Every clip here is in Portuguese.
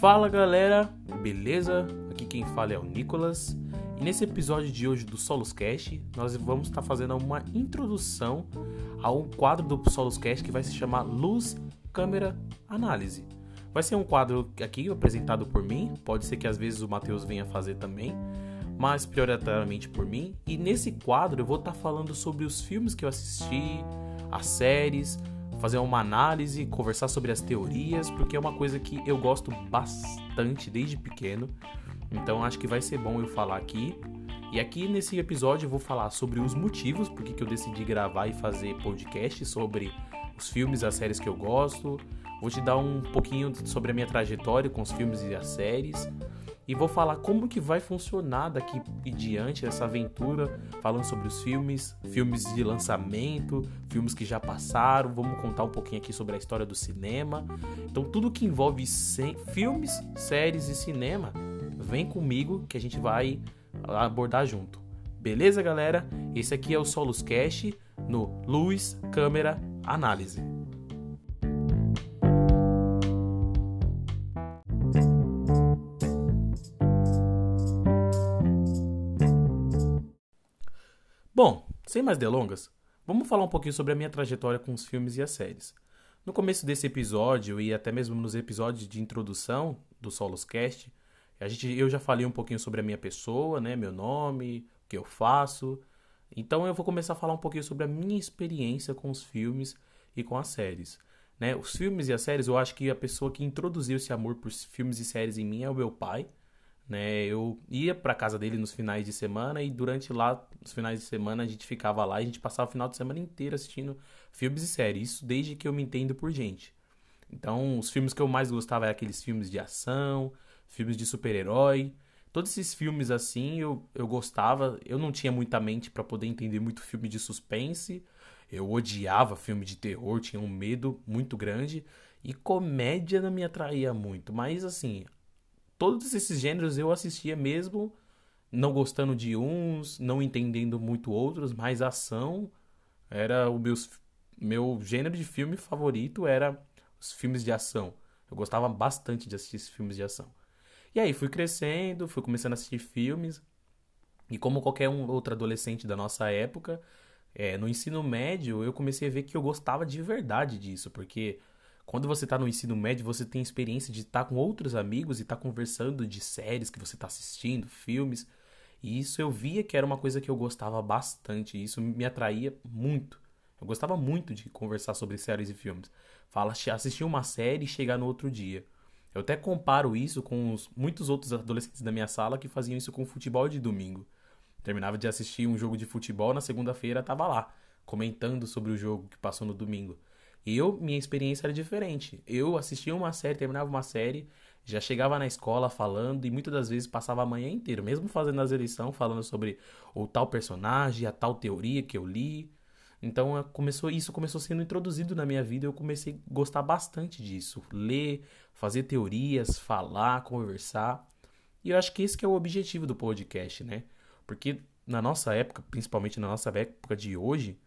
Fala galera, beleza? Aqui quem fala é o Nicolas e nesse episódio de hoje do Solos Cast nós vamos estar fazendo uma introdução a um quadro do Solos Cast que vai se chamar Luz, Câmera, Análise. Vai ser um quadro aqui apresentado por mim, pode ser que às vezes o Matheus venha fazer também, mas prioritariamente por mim. E nesse quadro eu vou estar falando sobre os filmes que eu assisti, as séries, fazer uma análise, conversar sobre as teorias, porque é uma coisa que eu gosto bastante desde pequeno. Então acho que vai ser bom eu falar aqui. E aqui nesse episódio eu vou falar sobre os motivos porque que eu decidi gravar e fazer podcast sobre os filmes e as séries que eu gosto. Vou te dar um pouquinho sobre a minha trajetória com os filmes e as séries e vou falar como que vai funcionar daqui em diante essa aventura, falando sobre os filmes, filmes de lançamento, filmes que já passaram, vamos contar um pouquinho aqui sobre a história do cinema. Então tudo que envolve filmes, séries e cinema, vem comigo que a gente vai abordar junto. Beleza, galera? Esse aqui é o Solos Cast no Luz Câmera Análise. Bom, sem mais delongas, vamos falar um pouquinho sobre a minha trajetória com os filmes e as séries. No começo desse episódio e até mesmo nos episódios de introdução do Solos Cast, a gente, eu já falei um pouquinho sobre a minha pessoa, né, meu nome, o que eu faço. Então eu vou começar a falar um pouquinho sobre a minha experiência com os filmes e com as séries. Né? Os filmes e as séries, eu acho que a pessoa que introduziu esse amor por filmes e séries em mim é o meu pai. Né? Eu ia para casa dele nos finais de semana e durante lá, os finais de semana, a gente ficava lá e a gente passava o final de semana inteiro assistindo filmes e séries. Isso desde que eu me entendo por gente. Então, os filmes que eu mais gostava eram aqueles filmes de ação, filmes de super-herói. Todos esses filmes assim eu, eu gostava. Eu não tinha muita mente para poder entender muito filme de suspense. Eu odiava filme de terror, tinha um medo muito grande. E comédia não me atraía muito. Mas assim, todos esses gêneros eu assistia mesmo, não gostando de uns, não entendendo muito outros, mas ação era o meus, meu gênero de filme favorito era os filmes de ação. Eu gostava bastante de assistir esses filmes de ação. E aí fui crescendo, fui começando a assistir filmes. E como qualquer um outro adolescente da nossa época, é, no ensino médio eu comecei a ver que eu gostava de verdade disso, porque quando você está no ensino médio, você tem experiência de estar tá com outros amigos e estar tá conversando de séries que você está assistindo, filmes. E isso eu via que era uma coisa que eu gostava bastante. Isso me atraía muito. Eu gostava muito de conversar sobre séries e filmes. Fala, assistir uma série e chegar no outro dia. Eu até comparo isso com os, muitos outros adolescentes da minha sala que faziam isso com futebol de domingo. Terminava de assistir um jogo de futebol, na segunda-feira estava lá, comentando sobre o jogo que passou no domingo. Eu, minha experiência era diferente. Eu assistia uma série, terminava uma série, já chegava na escola falando e muitas das vezes passava a manhã inteira, mesmo fazendo as eleições, falando sobre o tal personagem, a tal teoria que eu li. Então começou isso começou sendo introduzido na minha vida, eu comecei a gostar bastante disso, ler, fazer teorias, falar, conversar. E eu acho que esse que é o objetivo do podcast, né? Porque na nossa época, principalmente na nossa época de hoje,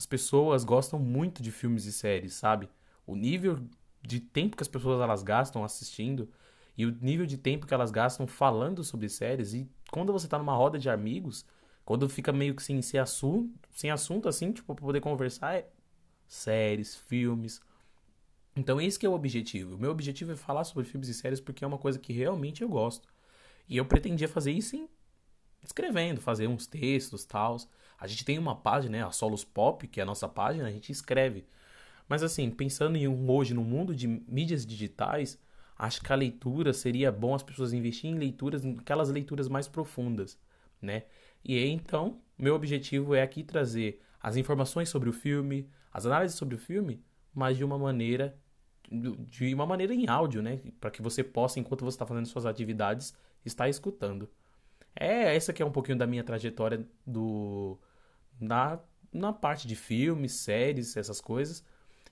as pessoas gostam muito de filmes e séries, sabe? O nível de tempo que as pessoas elas gastam assistindo e o nível de tempo que elas gastam falando sobre séries e quando você tá numa roda de amigos, quando fica meio que sem, sem assunto, sem assunto assim, tipo, pra poder conversar, é séries, filmes. Então esse que é o objetivo. O meu objetivo é falar sobre filmes e séries porque é uma coisa que realmente eu gosto. E eu pretendia fazer isso em escrevendo, fazer uns textos, tals. A gente tem uma página, né, a Solos Pop, que é a nossa página, a gente escreve. Mas assim, pensando em um, hoje no mundo de mídias digitais, acho que a leitura seria bom as pessoas investirem em leituras, aquelas leituras mais profundas, né? E aí, então, meu objetivo é aqui trazer as informações sobre o filme, as análises sobre o filme, mas de uma maneira de uma maneira em áudio, né, para que você possa enquanto você está fazendo suas atividades estar escutando. É essa que é um pouquinho da minha trajetória do na, na parte de filmes, séries, essas coisas.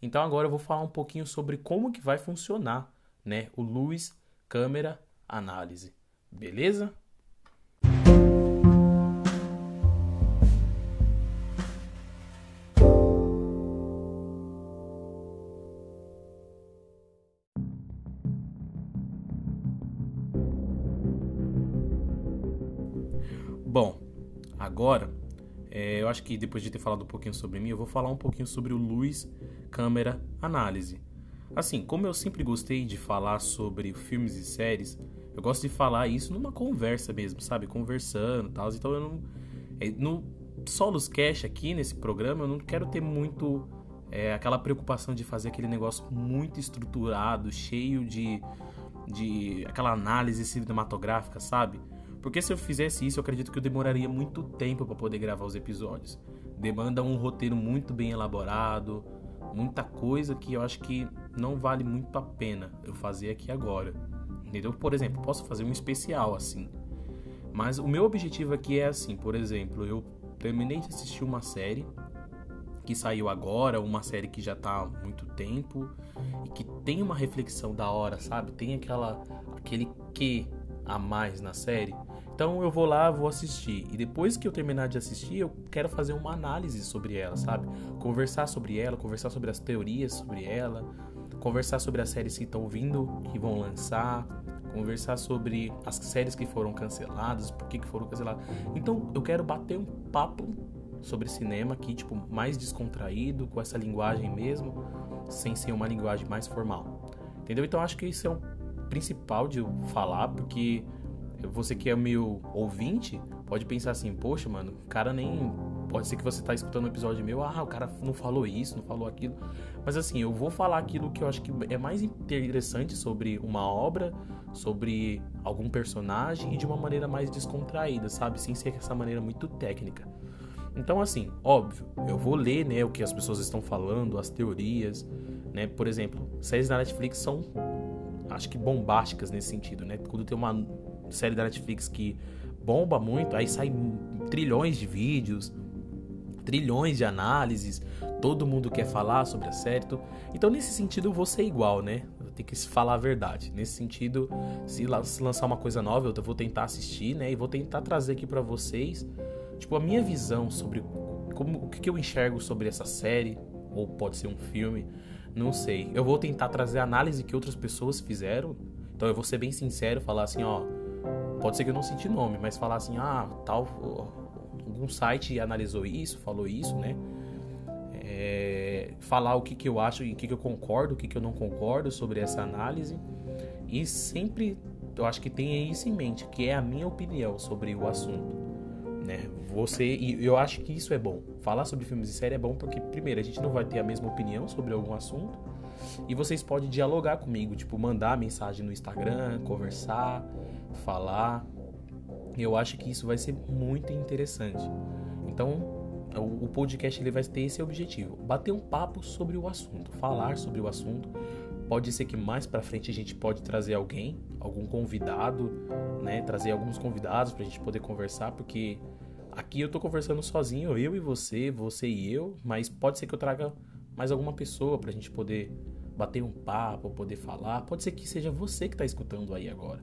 Então agora eu vou falar um pouquinho sobre como que vai funcionar, né, o luz, câmera, análise. Beleza? Agora, é, eu acho que depois de ter falado um pouquinho sobre mim, eu vou falar um pouquinho sobre o Luz Câmera Análise. Assim, como eu sempre gostei de falar sobre filmes e séries, eu gosto de falar isso numa conversa mesmo, sabe? Conversando e tal. Então eu não. É, no Solos Cash aqui nesse programa, eu não quero ter muito é, aquela preocupação de fazer aquele negócio muito estruturado, cheio de. de aquela análise cinematográfica, sabe? Porque se eu fizesse isso, eu acredito que eu demoraria muito tempo para poder gravar os episódios. Demanda um roteiro muito bem elaborado, muita coisa que eu acho que não vale muito a pena eu fazer aqui agora. Entendeu? Por exemplo, posso fazer um especial assim. Mas o meu objetivo aqui é assim, por exemplo, eu terminei de assistir uma série que saiu agora, uma série que já tá há muito tempo e que tem uma reflexão da hora, sabe? Tem aquela aquele que a mais na série. Então eu vou lá, vou assistir. E depois que eu terminar de assistir, eu quero fazer uma análise sobre ela, sabe? Conversar sobre ela, conversar sobre as teorias sobre ela, conversar sobre as séries que estão vindo, que vão lançar, conversar sobre as séries que foram canceladas, por que, que foram canceladas. Então eu quero bater um papo sobre cinema aqui, tipo, mais descontraído, com essa linguagem mesmo, sem ser uma linguagem mais formal. Entendeu? Então acho que isso é o principal de eu falar, porque você que é meu ouvinte, pode pensar assim, poxa, mano, o cara nem. Pode ser que você tá escutando um episódio meu, ah, o cara não falou isso, não falou aquilo. Mas assim, eu vou falar aquilo que eu acho que é mais interessante sobre uma obra, sobre algum personagem e de uma maneira mais descontraída, sabe? Sem ser essa maneira muito técnica. Então, assim, óbvio, eu vou ler, né, o que as pessoas estão falando, as teorias, né? Por exemplo, séries da Netflix são, acho que bombásticas nesse sentido, né? Quando tem uma série da Netflix que bomba muito, aí sai trilhões de vídeos, trilhões de análises, todo mundo quer falar sobre a série. Então, nesse sentido, eu vou ser igual, né? Eu tenho que falar a verdade. Nesse sentido, se lançar uma coisa nova, eu vou tentar assistir, né? E vou tentar trazer aqui para vocês, tipo, a minha visão sobre como, o que eu enxergo sobre essa série, ou pode ser um filme, não sei. Eu vou tentar trazer a análise que outras pessoas fizeram. Então, eu vou ser bem sincero, falar assim, ó Pode ser que eu não senti nome, mas falar assim, ah, tal, algum site analisou isso, falou isso, né? É, falar o que, que eu acho e o que, que eu concordo, o que, que eu não concordo sobre essa análise. E sempre eu acho que tenha isso em mente, que é a minha opinião sobre o assunto. Né? Você e eu acho que isso é bom. Falar sobre filmes e séries é bom porque primeiro a gente não vai ter a mesma opinião sobre algum assunto e vocês podem dialogar comigo, tipo mandar mensagem no Instagram, conversar, falar. Eu acho que isso vai ser muito interessante. Então, o podcast ele vai ter esse objetivo: bater um papo sobre o assunto, falar sobre o assunto. Pode ser que mais para frente a gente pode trazer alguém, algum convidado, né? Trazer alguns convidados para a gente poder conversar, porque aqui eu tô conversando sozinho, eu e você, você e eu, mas pode ser que eu traga mais alguma pessoa para a gente poder bater um papo, poder falar. Pode ser que seja você que está escutando aí agora.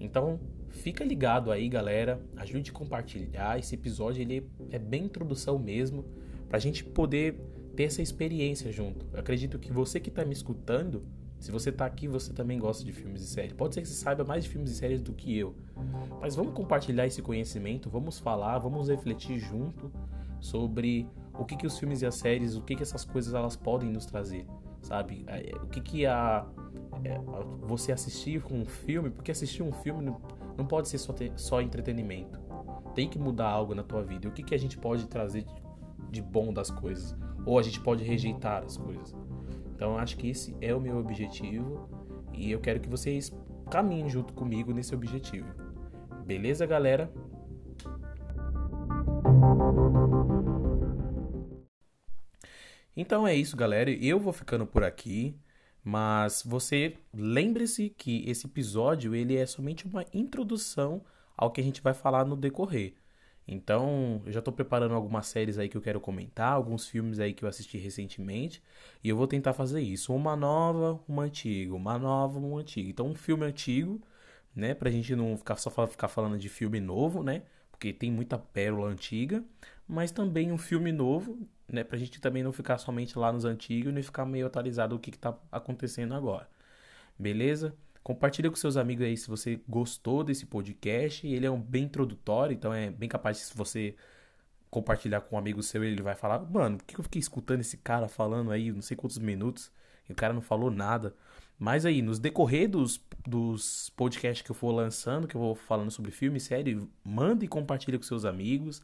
Então, fica ligado aí, galera. Ajude a compartilhar. Esse episódio ele é bem introdução mesmo, para a gente poder ter essa experiência junto. Eu acredito que você que está me escutando, se você está aqui, você também gosta de filmes e séries. Pode ser que você saiba mais de filmes e séries do que eu. Mas vamos compartilhar esse conhecimento, vamos falar, vamos refletir junto sobre o que, que os filmes e as séries, o que, que essas coisas elas podem nos trazer, sabe? É, o que, que a você assistir um filme, porque assistir um filme não, pode ser só, ter, só entretenimento. Tem que mudar algo na tua vida. O que, que a gente pode trazer de bom das coisas? Ou a gente pode rejeitar as coisas? Então, acho que esse é o meu objetivo e eu quero que vocês caminhem junto comigo nesse objetivo. Beleza, galera? Então é isso, galera. Eu vou ficando por aqui. Mas você lembre-se que esse episódio ele é somente uma introdução ao que a gente vai falar no decorrer. Então, eu já estou preparando algumas séries aí que eu quero comentar, alguns filmes aí que eu assisti recentemente, e eu vou tentar fazer isso, uma nova, uma antiga, uma nova, uma antiga. Então, um filme antigo, né, pra gente não ficar só ficar falando de filme novo, né? Porque tem muita pérola antiga, mas também um filme novo né? Pra gente também não ficar somente lá nos antigos e ficar meio atualizado do que, que tá acontecendo agora. Beleza? Compartilha com seus amigos aí se você gostou desse podcast. Ele é um bem introdutório, então é bem capaz se você compartilhar com um amigo seu, ele vai falar: Mano, por que eu fiquei escutando esse cara falando aí não sei quantos minutos e o cara não falou nada? Mas aí, nos decorrer dos, dos podcasts que eu for lançando, que eu vou falando sobre filme, série, manda e compartilha com seus amigos.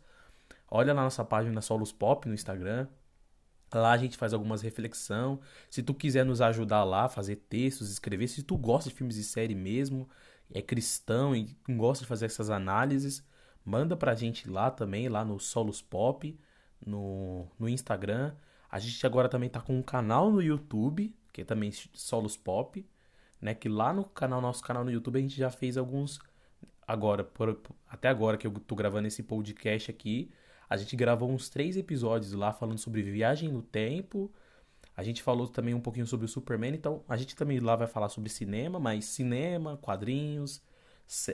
Olha na nossa página Solos Pop no Instagram. Lá a gente faz algumas reflexão. Se tu quiser nos ajudar lá, fazer textos, escrever, se tu gosta de filmes e série mesmo, é cristão e gosta de fazer essas análises, manda pra gente lá também, lá no Solos Pop, no, no Instagram. A gente agora também tá com um canal no YouTube, que é também Solos Pop, né? Que lá no canal, nosso canal no YouTube, a gente já fez alguns. Agora, por, até agora que eu tô gravando esse podcast aqui, a gente gravou uns três episódios lá falando sobre viagem no tempo. A gente falou também um pouquinho sobre o Superman, então a gente também lá vai falar sobre cinema, mas cinema, quadrinhos,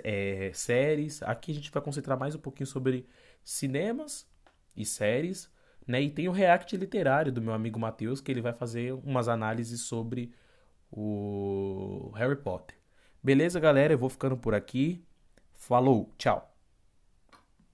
é, séries. Aqui a gente vai concentrar mais um pouquinho sobre cinemas e séries, né? E tem o react literário do meu amigo Matheus, que ele vai fazer umas análises sobre o Harry Potter. Beleza, galera? Eu vou ficando por aqui. Falou, tchau.